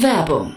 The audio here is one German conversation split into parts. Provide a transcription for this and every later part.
Werbung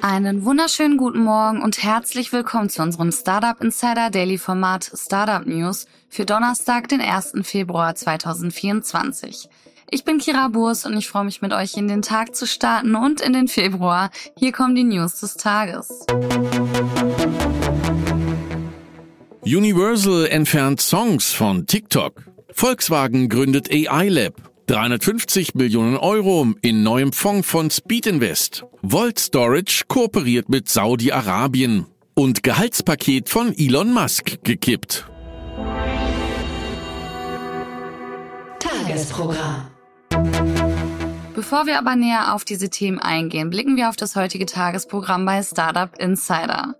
Einen wunderschönen guten Morgen und herzlich willkommen zu unserem Startup Insider Daily Format Startup News für Donnerstag, den 1. Februar 2024. Ich bin Kira Burs und ich freue mich mit euch in den Tag zu starten und in den Februar. Hier kommen die News des Tages. Universal entfernt Songs von TikTok. Volkswagen gründet AI Lab. 350 Millionen Euro in neuem Fonds von Speed Invest. Volt Storage kooperiert mit Saudi-Arabien. Und Gehaltspaket von Elon Musk gekippt. Tagesprogramm. Bevor wir aber näher auf diese Themen eingehen, blicken wir auf das heutige Tagesprogramm bei Startup Insider.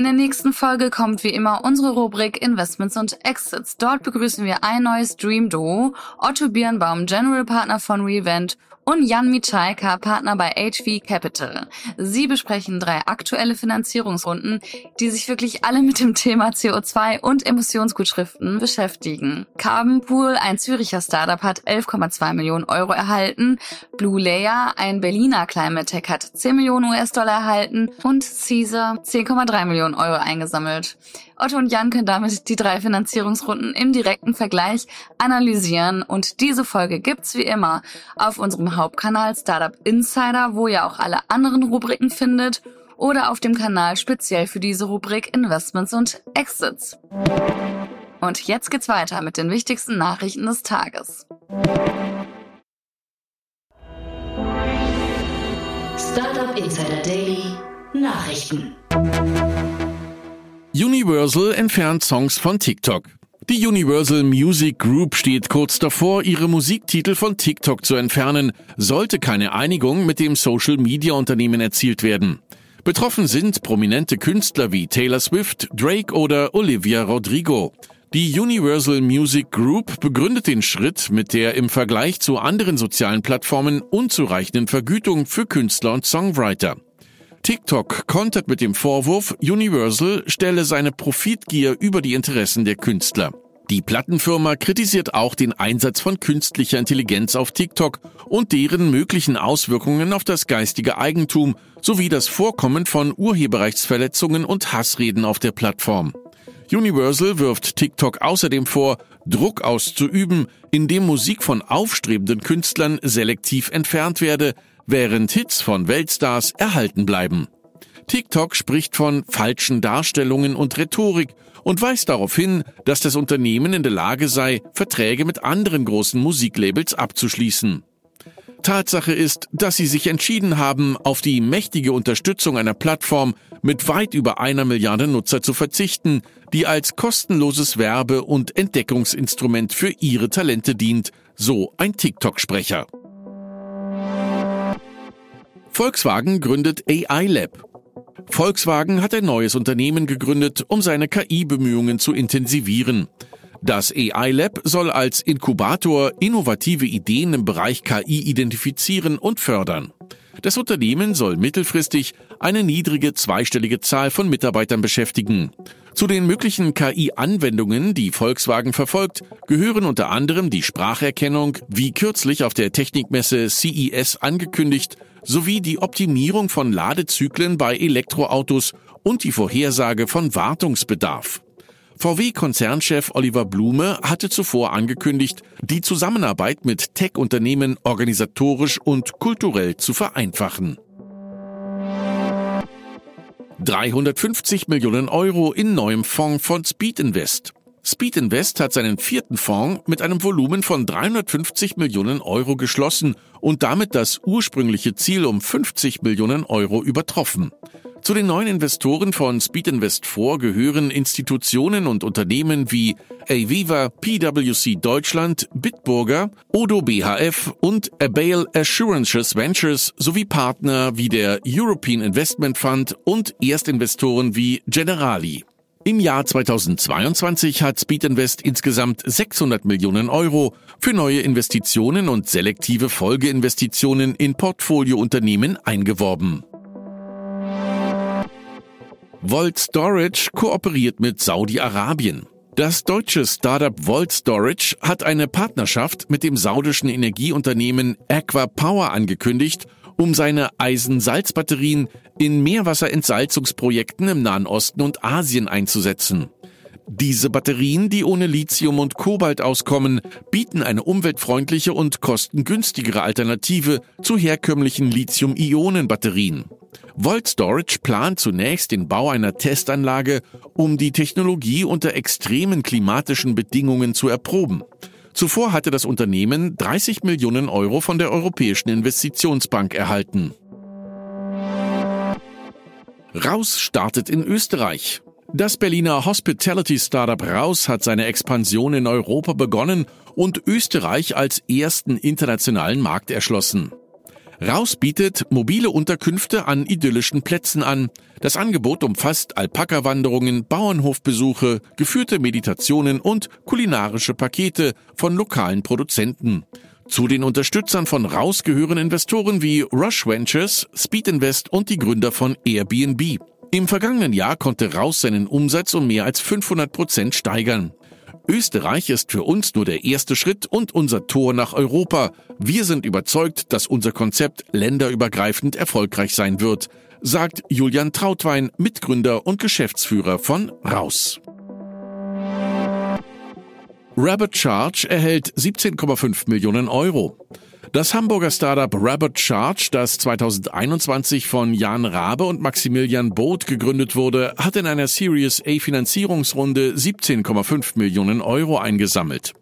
In der nächsten Folge kommt wie immer unsere Rubrik Investments und Exits. Dort begrüßen wir ein neues Dream Duo, Otto Birnbaum, General Partner von Revent und Jan Michalka, Partner bei HV Capital. Sie besprechen drei aktuelle Finanzierungsrunden, die sich wirklich alle mit dem Thema CO2 und Emissionsgutschriften beschäftigen. Carbon Pool, ein Züricher Startup, hat 11,2 Millionen Euro erhalten. Blue Layer, ein Berliner Climate Tech, hat 10 Millionen US-Dollar erhalten und Caesar 10,3 Millionen Euro eingesammelt. Otto und Jan können damit die drei Finanzierungsrunden im direkten Vergleich analysieren und diese Folge gibt's wie immer auf unserem Hauptkanal Startup Insider, wo ihr auch alle anderen Rubriken findet oder auf dem Kanal speziell für diese Rubrik Investments und Exits. Und jetzt geht's weiter mit den wichtigsten Nachrichten des Tages. Startup Insider Daily Nachrichten. Universal entfernt Songs von TikTok. Die Universal Music Group steht kurz davor, ihre Musiktitel von TikTok zu entfernen, sollte keine Einigung mit dem Social-Media-Unternehmen erzielt werden. Betroffen sind prominente Künstler wie Taylor Swift, Drake oder Olivia Rodrigo. Die Universal Music Group begründet den Schritt mit der im Vergleich zu anderen sozialen Plattformen unzureichenden Vergütung für Künstler und Songwriter. TikTok kontert mit dem Vorwurf, Universal stelle seine Profitgier über die Interessen der Künstler. Die Plattenfirma kritisiert auch den Einsatz von künstlicher Intelligenz auf TikTok und deren möglichen Auswirkungen auf das geistige Eigentum sowie das Vorkommen von Urheberrechtsverletzungen und Hassreden auf der Plattform. Universal wirft TikTok außerdem vor, Druck auszuüben, indem Musik von aufstrebenden Künstlern selektiv entfernt werde, während Hits von Weltstars erhalten bleiben. TikTok spricht von falschen Darstellungen und Rhetorik und weist darauf hin, dass das Unternehmen in der Lage sei, Verträge mit anderen großen Musiklabels abzuschließen. Tatsache ist, dass sie sich entschieden haben, auf die mächtige Unterstützung einer Plattform mit weit über einer Milliarde Nutzer zu verzichten, die als kostenloses Werbe- und Entdeckungsinstrument für ihre Talente dient, so ein TikTok-Sprecher. Volkswagen gründet AI Lab. Volkswagen hat ein neues Unternehmen gegründet, um seine KI-Bemühungen zu intensivieren. Das AI Lab soll als Inkubator innovative Ideen im Bereich KI identifizieren und fördern. Das Unternehmen soll mittelfristig eine niedrige zweistellige Zahl von Mitarbeitern beschäftigen. Zu den möglichen KI-Anwendungen, die Volkswagen verfolgt, gehören unter anderem die Spracherkennung, wie kürzlich auf der Technikmesse CES angekündigt, sowie die Optimierung von Ladezyklen bei Elektroautos und die Vorhersage von Wartungsbedarf. VW-Konzernchef Oliver Blume hatte zuvor angekündigt, die Zusammenarbeit mit Tech-Unternehmen organisatorisch und kulturell zu vereinfachen. 350 Millionen Euro in neuem Fonds von Speed Invest. Speed Invest hat seinen vierten Fonds mit einem Volumen von 350 Millionen Euro geschlossen und damit das ursprüngliche Ziel um 50 Millionen Euro übertroffen. Zu den neuen Investoren von Speed Invest 4 gehören Institutionen und Unternehmen wie Aviva, PwC Deutschland, Bitburger, Odo BHF und Avail Assurances Ventures sowie Partner wie der European Investment Fund und Erstinvestoren wie Generali. Im Jahr 2022 hat Speed Invest insgesamt 600 Millionen Euro für neue Investitionen und selektive Folgeinvestitionen in Portfoliounternehmen eingeworben. Volt Storage kooperiert mit Saudi-Arabien. Das deutsche Startup Volt Storage hat eine Partnerschaft mit dem saudischen Energieunternehmen Aqua Power angekündigt, um seine Eisensalzbatterien in Meerwasserentsalzungsprojekten im Nahen Osten und Asien einzusetzen. Diese Batterien, die ohne Lithium und Kobalt auskommen, bieten eine umweltfreundliche und kostengünstigere Alternative zu herkömmlichen Lithium-Ionen-Batterien. Volt Storage plant zunächst den Bau einer Testanlage, um die Technologie unter extremen klimatischen Bedingungen zu erproben. Zuvor hatte das Unternehmen 30 Millionen Euro von der Europäischen Investitionsbank erhalten. Raus startet in Österreich. Das Berliner Hospitality Startup Raus hat seine Expansion in Europa begonnen und Österreich als ersten internationalen Markt erschlossen. Raus bietet mobile Unterkünfte an idyllischen Plätzen an. Das Angebot umfasst Alpaka-Wanderungen, Bauernhofbesuche, geführte Meditationen und kulinarische Pakete von lokalen Produzenten. Zu den Unterstützern von Raus gehören Investoren wie Rush Ventures, Speed Invest und die Gründer von Airbnb. Im vergangenen Jahr konnte Raus seinen Umsatz um mehr als 500 Prozent steigern. Österreich ist für uns nur der erste Schritt und unser Tor nach Europa. Wir sind überzeugt, dass unser Konzept länderübergreifend erfolgreich sein wird, sagt Julian Trautwein, Mitgründer und Geschäftsführer von Raus. Rabbit Charge erhält 17,5 Millionen Euro. Das Hamburger Startup Rabbit Charge, das 2021 von Jan Rabe und Maximilian Both gegründet wurde, hat in einer Series A Finanzierungsrunde 17,5 Millionen Euro eingesammelt.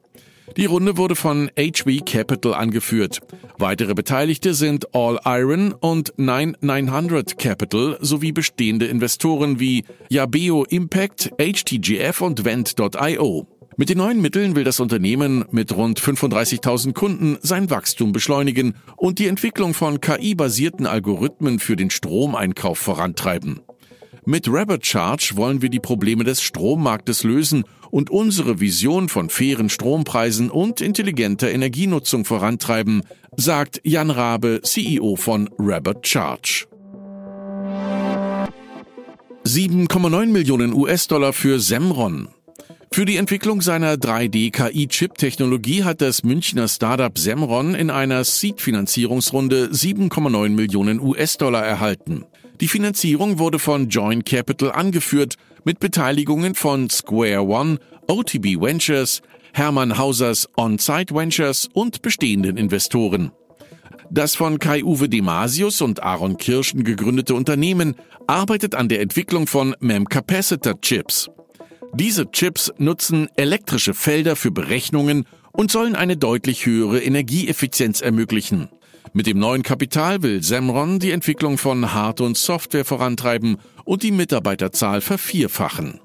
Die Runde wurde von HV Capital angeführt. Weitere Beteiligte sind All Iron und 9900 Capital sowie bestehende Investoren wie Yabeo Impact, HTGF und Vent.io. Mit den neuen Mitteln will das Unternehmen mit rund 35.000 Kunden sein Wachstum beschleunigen und die Entwicklung von KI-basierten Algorithmen für den Stromeinkauf vorantreiben. Mit Rabbit Charge wollen wir die Probleme des Strommarktes lösen und unsere Vision von fairen Strompreisen und intelligenter Energienutzung vorantreiben, sagt Jan Rabe, CEO von Rabbit Charge. 7,9 Millionen US-Dollar für Semron. Für die Entwicklung seiner 3D-KI-Chip-Technologie hat das Münchner Startup Semron in einer Seed-Finanzierungsrunde 7,9 Millionen US-Dollar erhalten. Die Finanzierung wurde von Join Capital angeführt, mit Beteiligungen von Square One, OTB Ventures, Hermann Hausers On-Site Ventures und bestehenden Investoren. Das von Kai-Uwe Demasius und Aaron Kirschen gegründete Unternehmen arbeitet an der Entwicklung von MEM-Capacitor-Chips. Diese Chips nutzen elektrische Felder für Berechnungen und sollen eine deutlich höhere Energieeffizienz ermöglichen. Mit dem neuen Kapital will Semron die Entwicklung von Hard- und Software vorantreiben und die Mitarbeiterzahl vervierfachen.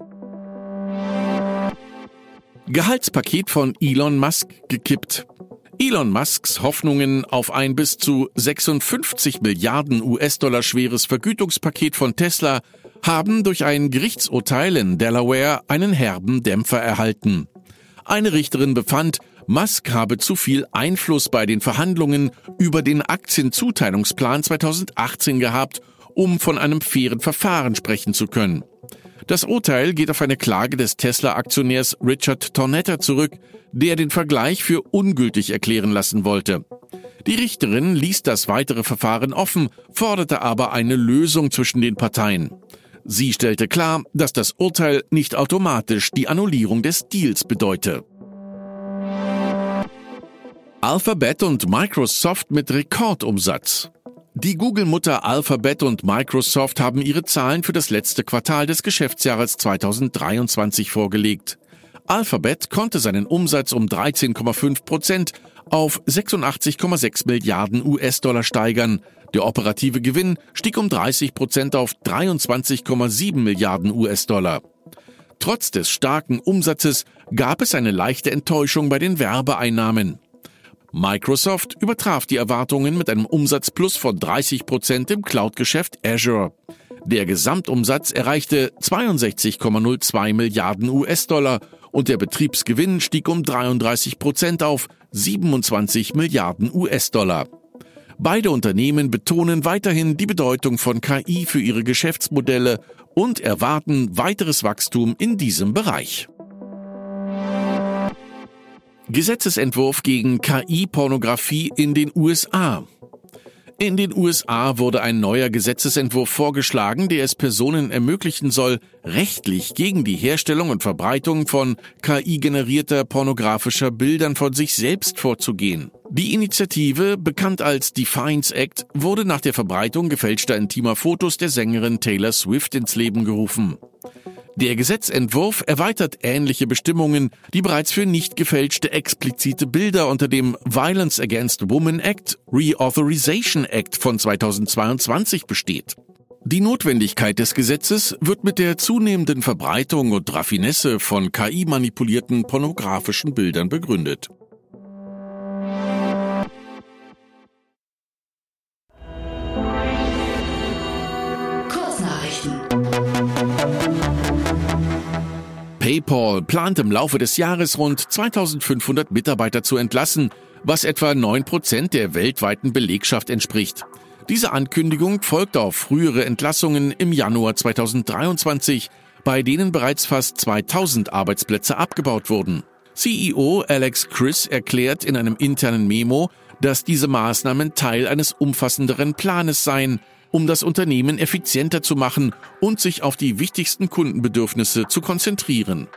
Gehaltspaket von Elon Musk gekippt. Elon Musks Hoffnungen auf ein bis zu 56 Milliarden US-Dollar schweres Vergütungspaket von Tesla haben durch ein Gerichtsurteil in Delaware einen herben Dämpfer erhalten. Eine Richterin befand, Musk habe zu viel Einfluss bei den Verhandlungen über den Aktienzuteilungsplan 2018 gehabt, um von einem fairen Verfahren sprechen zu können. Das Urteil geht auf eine Klage des Tesla-Aktionärs Richard Tornetta zurück, der den Vergleich für ungültig erklären lassen wollte. Die Richterin ließ das weitere Verfahren offen, forderte aber eine Lösung zwischen den Parteien. Sie stellte klar, dass das Urteil nicht automatisch die Annullierung des Deals bedeute. Alphabet und Microsoft mit Rekordumsatz. Die Google-Mutter Alphabet und Microsoft haben ihre Zahlen für das letzte Quartal des Geschäftsjahres 2023 vorgelegt. Alphabet konnte seinen Umsatz um 13,5 Prozent auf 86,6 Milliarden US-Dollar steigern. Der operative Gewinn stieg um 30 Prozent auf 23,7 Milliarden US-Dollar. Trotz des starken Umsatzes gab es eine leichte Enttäuschung bei den Werbeeinnahmen. Microsoft übertraf die Erwartungen mit einem Umsatzplus von 30 Prozent im Cloud-Geschäft Azure. Der Gesamtumsatz erreichte 62,02 Milliarden US-Dollar und der Betriebsgewinn stieg um 33 Prozent auf 27 Milliarden US-Dollar. Beide Unternehmen betonen weiterhin die Bedeutung von KI für ihre Geschäftsmodelle und erwarten weiteres Wachstum in diesem Bereich. Gesetzesentwurf gegen KI-Pornografie in den USA. In den USA wurde ein neuer Gesetzesentwurf vorgeschlagen, der es Personen ermöglichen soll, rechtlich gegen die Herstellung und Verbreitung von KI-generierter pornografischer Bildern von sich selbst vorzugehen. Die Initiative, bekannt als Defiance Act, wurde nach der Verbreitung gefälschter intimer Fotos der Sängerin Taylor Swift ins Leben gerufen. Der Gesetzentwurf erweitert ähnliche Bestimmungen, die bereits für nicht gefälschte explizite Bilder unter dem Violence Against Women Act Reauthorization Act von 2022 besteht. Die Notwendigkeit des Gesetzes wird mit der zunehmenden Verbreitung und Raffinesse von KI-manipulierten pornografischen Bildern begründet. PayPal plant im Laufe des Jahres rund 2500 Mitarbeiter zu entlassen, was etwa 9% der weltweiten Belegschaft entspricht. Diese Ankündigung folgt auf frühere Entlassungen im Januar 2023, bei denen bereits fast 2000 Arbeitsplätze abgebaut wurden. CEO Alex Chris erklärt in einem internen Memo, dass diese Maßnahmen Teil eines umfassenderen Planes seien, um das Unternehmen effizienter zu machen und sich auf die wichtigsten Kundenbedürfnisse zu konzentrieren.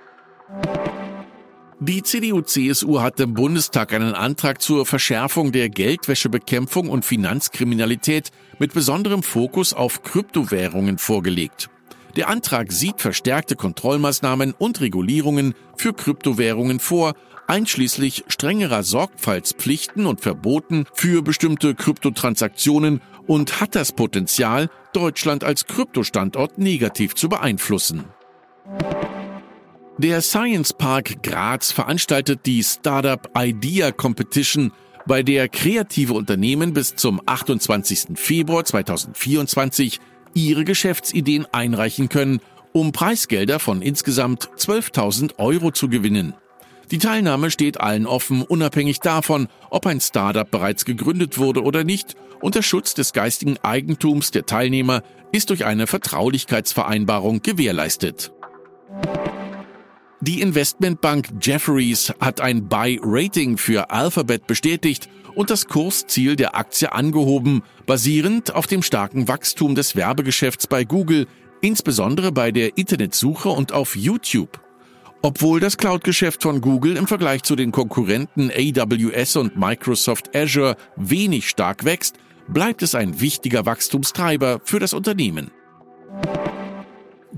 Die CDU-CSU hat im Bundestag einen Antrag zur Verschärfung der Geldwäschebekämpfung und Finanzkriminalität mit besonderem Fokus auf Kryptowährungen vorgelegt. Der Antrag sieht verstärkte Kontrollmaßnahmen und Regulierungen für Kryptowährungen vor, einschließlich strengerer Sorgfaltspflichten und Verboten für bestimmte Kryptotransaktionen und hat das Potenzial, Deutschland als Kryptostandort negativ zu beeinflussen. Der Science Park Graz veranstaltet die Startup Idea Competition, bei der kreative Unternehmen bis zum 28. Februar 2024 ihre Geschäftsideen einreichen können, um Preisgelder von insgesamt 12.000 Euro zu gewinnen. Die Teilnahme steht allen offen, unabhängig davon, ob ein Startup bereits gegründet wurde oder nicht, und der Schutz des geistigen Eigentums der Teilnehmer ist durch eine Vertraulichkeitsvereinbarung gewährleistet. Die Investmentbank Jefferies hat ein Buy-Rating für Alphabet bestätigt und das Kursziel der Aktie angehoben, basierend auf dem starken Wachstum des Werbegeschäfts bei Google, insbesondere bei der Internetsuche und auf YouTube. Obwohl das Cloud-Geschäft von Google im Vergleich zu den Konkurrenten AWS und Microsoft Azure wenig stark wächst, bleibt es ein wichtiger Wachstumstreiber für das Unternehmen.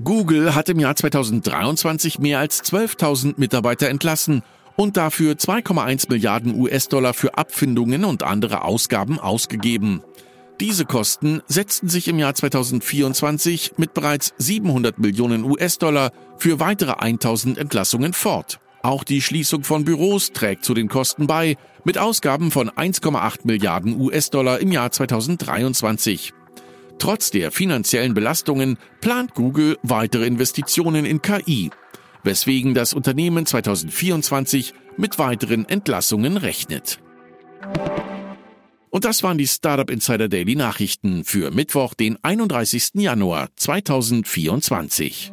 Google hat im Jahr 2023 mehr als 12.000 Mitarbeiter entlassen und dafür 2,1 Milliarden US-Dollar für Abfindungen und andere Ausgaben ausgegeben. Diese Kosten setzten sich im Jahr 2024 mit bereits 700 Millionen US-Dollar für weitere 1000 Entlassungen fort. Auch die Schließung von Büros trägt zu den Kosten bei, mit Ausgaben von 1,8 Milliarden US-Dollar im Jahr 2023. Trotz der finanziellen Belastungen plant Google weitere Investitionen in KI, weswegen das Unternehmen 2024 mit weiteren Entlassungen rechnet. Und das waren die Startup Insider Daily Nachrichten für Mittwoch, den 31. Januar 2024.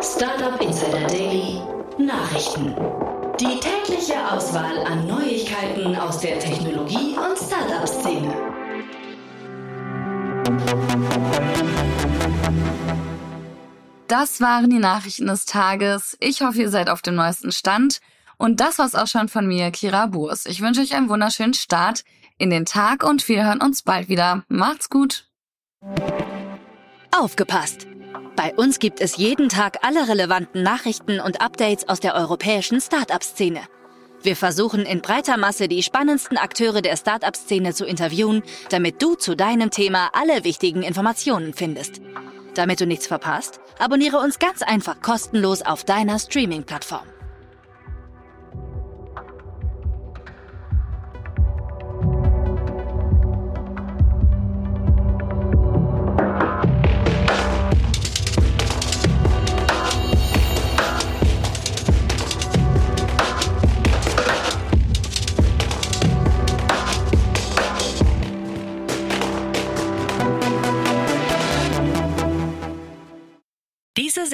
Startup Insider Daily Nachrichten. Die tägliche Auswahl an Neuigkeiten aus der Technologie- und Startup-Szene. Das waren die Nachrichten des Tages. Ich hoffe, ihr seid auf dem neuesten Stand. Und das war's auch schon von mir, Kira Burs. Ich wünsche euch einen wunderschönen Start in den Tag und wir hören uns bald wieder. Macht's gut. Aufgepasst! Bei uns gibt es jeden Tag alle relevanten Nachrichten und Updates aus der europäischen Startup-Szene. Wir versuchen in breiter Masse die spannendsten Akteure der Startup-Szene zu interviewen, damit du zu deinem Thema alle wichtigen Informationen findest. Damit du nichts verpasst, abonniere uns ganz einfach kostenlos auf deiner Streaming-Plattform.